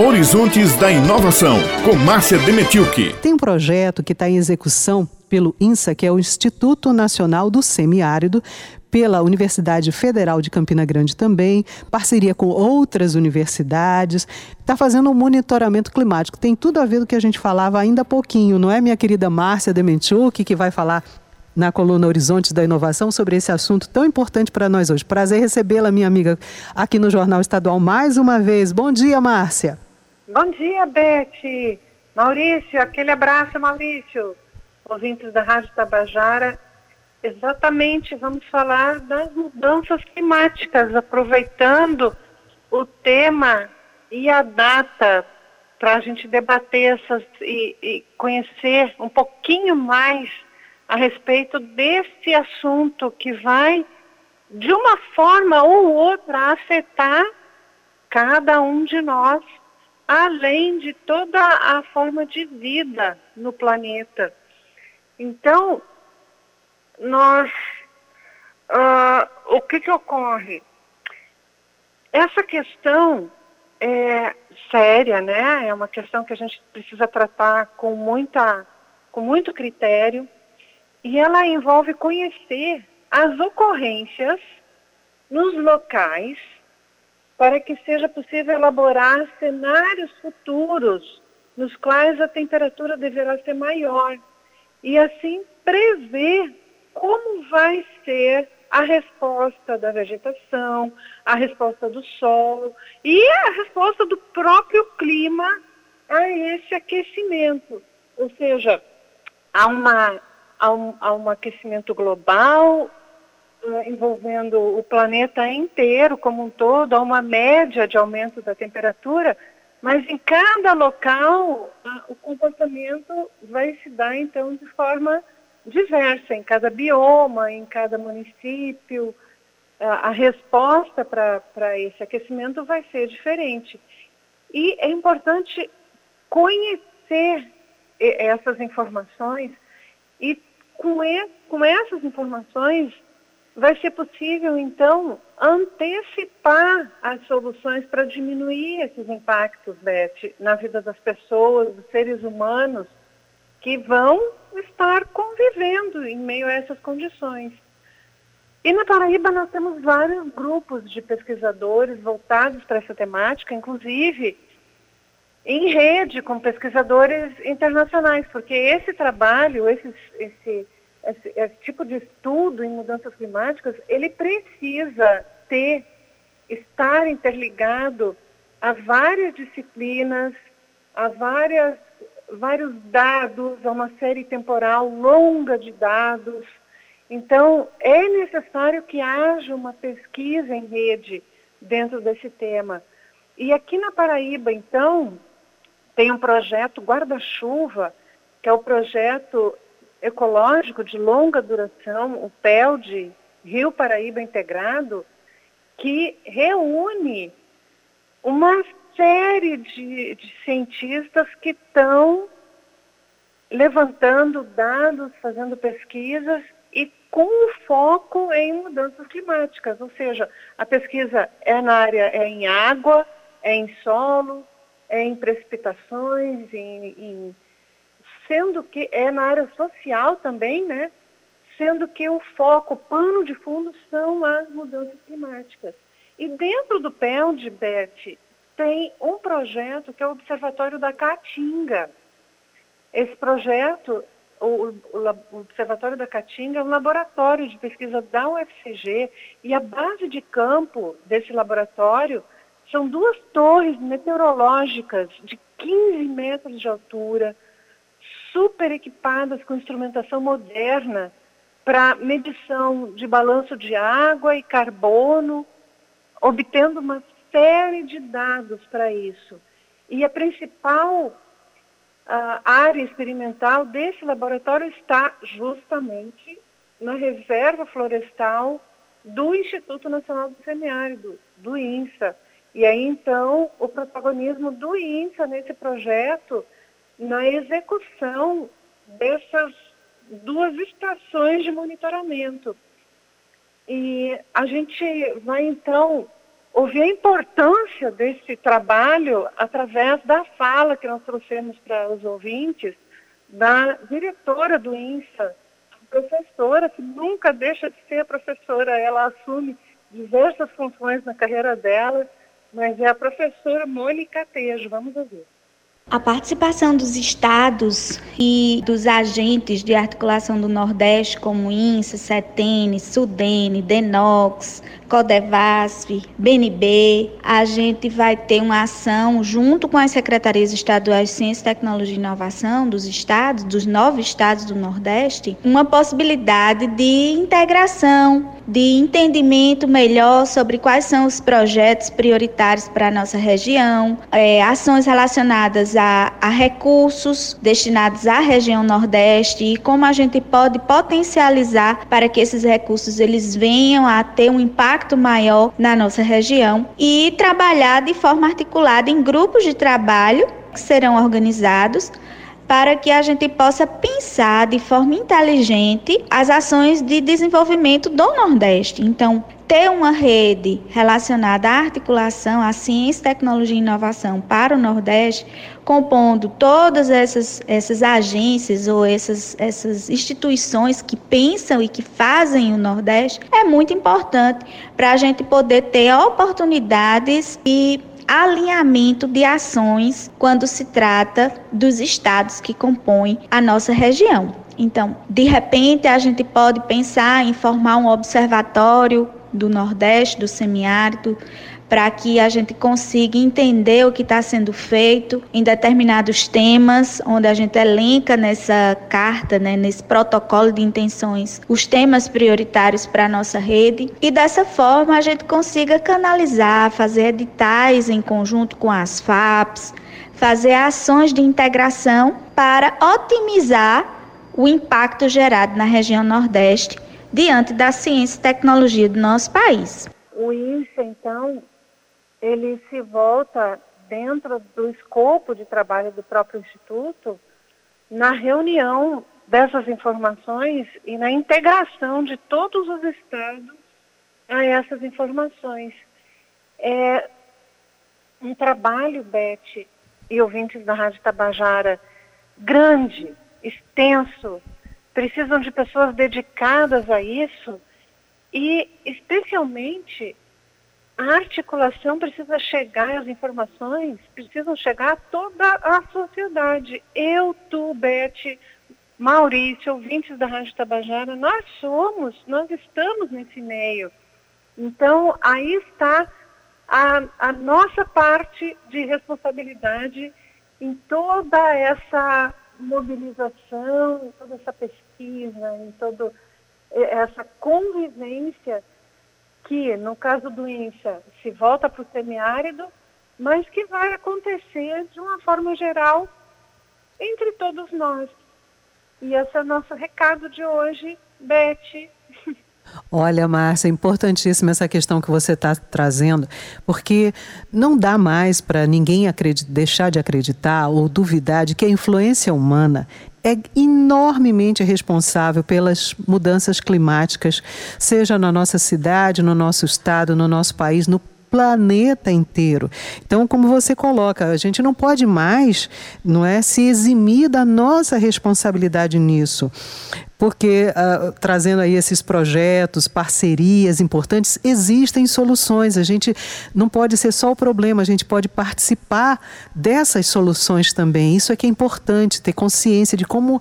Horizontes da Inovação, com Márcia Demetilke. Tem um projeto que está em execução pelo INSA, que é o Instituto Nacional do Semiárido, pela Universidade Federal de Campina Grande também, parceria com outras universidades, está fazendo um monitoramento climático. Tem tudo a ver do que a gente falava ainda há pouquinho, não é, minha querida Márcia Dementiuk, que vai falar na coluna Horizontes da Inovação sobre esse assunto tão importante para nós hoje. Prazer recebê-la, minha amiga, aqui no Jornal Estadual mais uma vez. Bom dia, Márcia. Bom dia, Beth. Maurício, aquele abraço, Maurício. Ouvintes da Rádio Tabajara, exatamente vamos falar das mudanças climáticas, aproveitando o tema e a data para a gente debater essas e, e conhecer um pouquinho mais a respeito desse assunto que vai, de uma forma ou outra, afetar cada um de nós, além de toda a forma de vida no planeta. Então, nós, uh, o que, que ocorre? Essa questão é séria, né? É uma questão que a gente precisa tratar com muita, com muito critério e ela envolve conhecer as ocorrências nos locais para que seja possível elaborar cenários futuros nos quais a temperatura deverá ser maior e assim prever como vai ser a resposta da vegetação, a resposta do solo e a resposta do próprio clima a esse aquecimento. Ou seja, há uma um, um aquecimento global envolvendo o planeta inteiro como um todo, a uma média de aumento da temperatura, mas em cada local o comportamento vai se dar então de forma diversa, em cada bioma, em cada município, a resposta para esse aquecimento vai ser diferente. E é importante conhecer essas informações e com, e, com essas informações, vai ser possível, então, antecipar as soluções para diminuir esses impactos, Beth, na vida das pessoas, dos seres humanos, que vão estar convivendo em meio a essas condições. E na Paraíba nós temos vários grupos de pesquisadores voltados para essa temática, inclusive em rede com pesquisadores internacionais, porque esse trabalho, esse, esse, esse, esse tipo de estudo em mudanças climáticas, ele precisa ter, estar interligado a várias disciplinas, a várias, vários dados, a uma série temporal longa de dados. Então, é necessário que haja uma pesquisa em rede dentro desse tema. E aqui na Paraíba, então, tem um projeto guarda-chuva, que é o projeto ecológico de longa duração, o PELD, Rio Paraíba Integrado, que reúne uma série de, de cientistas que estão levantando dados, fazendo pesquisas e com foco em mudanças climáticas, ou seja, a pesquisa é na área é em água, é em solo, é, em precipitações, em, em, sendo que é na área social também, né? Sendo que o foco, o pano de fundo são as mudanças climáticas. E dentro do PELD, Beth, tem um projeto que é o Observatório da Caatinga. Esse projeto, o, o, Observatório da Caatinga, é um laboratório de pesquisa da UFCG e a base de campo desse laboratório são duas torres meteorológicas de 15 metros de altura, super equipadas com instrumentação moderna para medição de balanço de água e carbono, obtendo uma série de dados para isso. E a principal uh, área experimental desse laboratório está justamente na reserva florestal do Instituto Nacional do Semiárido, do INSA, e aí, então, o protagonismo do INSA nesse projeto, na execução dessas duas estações de monitoramento. E a gente vai, então, ouvir a importância desse trabalho através da fala que nós trouxemos para os ouvintes da diretora do INSA, professora que nunca deixa de ser professora, ela assume diversas funções na carreira dela, mas é a professora Mônica Tejo. Vamos ouvir. A participação dos estados e dos agentes de articulação do Nordeste, como INSA, CETENE, SUDENE, DENOX, CODEVASF, BNB, a gente vai ter uma ação junto com as secretarias estaduais de Ciência, Tecnologia e Inovação dos estados, dos nove estados do Nordeste, uma possibilidade de integração, de entendimento melhor sobre quais são os projetos prioritários para a nossa região, é, ações relacionadas a, a recursos destinados à região Nordeste e como a gente pode potencializar para que esses recursos eles venham a ter um impacto maior na nossa região e trabalhar de forma articulada em grupos de trabalho que serão organizados para que a gente possa pensar de forma inteligente as ações de desenvolvimento do Nordeste. Então, ter uma rede relacionada à articulação, à ciência, tecnologia e inovação para o Nordeste, compondo todas essas, essas agências ou essas, essas instituições que pensam e que fazem o Nordeste, é muito importante para a gente poder ter oportunidades e alinhamento de ações quando se trata dos estados que compõem a nossa região. Então, de repente, a gente pode pensar em formar um observatório do Nordeste, do semiárido, para que a gente consiga entender o que está sendo feito em determinados temas, onde a gente elenca nessa carta, né, nesse protocolo de intenções, os temas prioritários para a nossa rede, e dessa forma a gente consiga canalizar, fazer editais em conjunto com as FAPs, fazer ações de integração para otimizar o impacto gerado na região Nordeste diante da ciência e tecnologia do nosso país. O INSA, então, ele se volta dentro do escopo de trabalho do próprio Instituto na reunião dessas informações e na integração de todos os estados a essas informações. É um trabalho, Beth e ouvintes da Rádio Tabajara, grande, extenso, precisam de pessoas dedicadas a isso e, especialmente, a articulação precisa chegar, as informações precisam chegar a toda a sociedade. Eu, tu, Beth, Maurício, ouvintes da Rádio Tabajara, nós somos, nós estamos nesse meio. Então, aí está a, a nossa parte de responsabilidade em toda essa mobilização, em toda essa pesquisa, em toda essa convivência que, no caso do INSA, se volta para o semiárido, mas que vai acontecer de uma forma geral entre todos nós. E esse é o nosso recado de hoje, Beth. Olha, Márcia, é importantíssima essa questão que você está trazendo, porque não dá mais para ninguém deixar de acreditar ou duvidar de que a influência humana é enormemente responsável pelas mudanças climáticas, seja na nossa cidade, no nosso estado, no nosso país, no planeta inteiro. Então, como você coloca, a gente não pode mais, não é, se eximir da nossa responsabilidade nisso. Porque, uh, trazendo aí esses projetos, parcerias importantes, existem soluções. A gente não pode ser só o problema, a gente pode participar dessas soluções também. Isso é que é importante, ter consciência de como uh,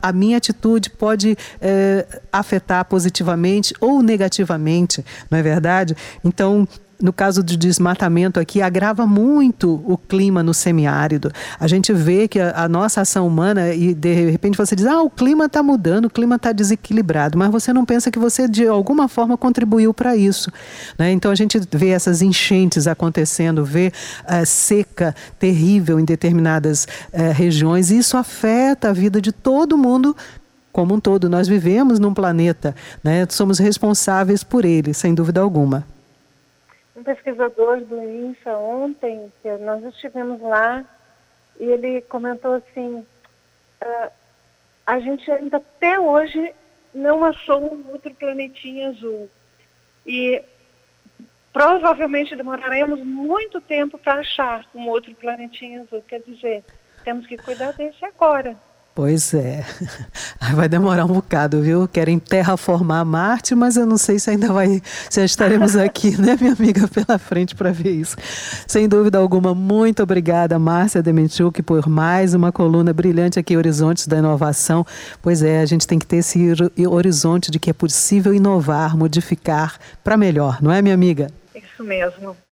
a minha atitude pode uh, afetar positivamente ou negativamente, não é verdade? Então, no caso do desmatamento aqui, agrava muito o clima no semiárido. A gente vê que a, a nossa ação humana, e de repente você diz, ah, o clima está mudando, o clima está desequilibrado, mas você não pensa que você, de alguma forma, contribuiu para isso. Né? Então a gente vê essas enchentes acontecendo, vê uh, seca terrível em determinadas uh, regiões, e isso afeta a vida de todo mundo como um todo. Nós vivemos num planeta, né? somos responsáveis por ele, sem dúvida alguma um pesquisador do INSA ontem, que nós estivemos lá, e ele comentou assim, uh, a gente ainda até hoje não achou um outro planetinha azul. E provavelmente demoraremos muito tempo para achar um outro planetinha azul. Quer dizer, temos que cuidar desse agora. Pois é. Vai demorar um bocado, viu? Querem terraformar Marte, mas eu não sei se ainda vai, se estaremos aqui, né, minha amiga, pela frente para ver isso. Sem dúvida alguma, muito obrigada, Márcia Dementiuk, por mais uma coluna brilhante aqui, Horizontes da Inovação. Pois é, a gente tem que ter esse horizonte de que é possível inovar, modificar para melhor, não é, minha amiga? Isso mesmo.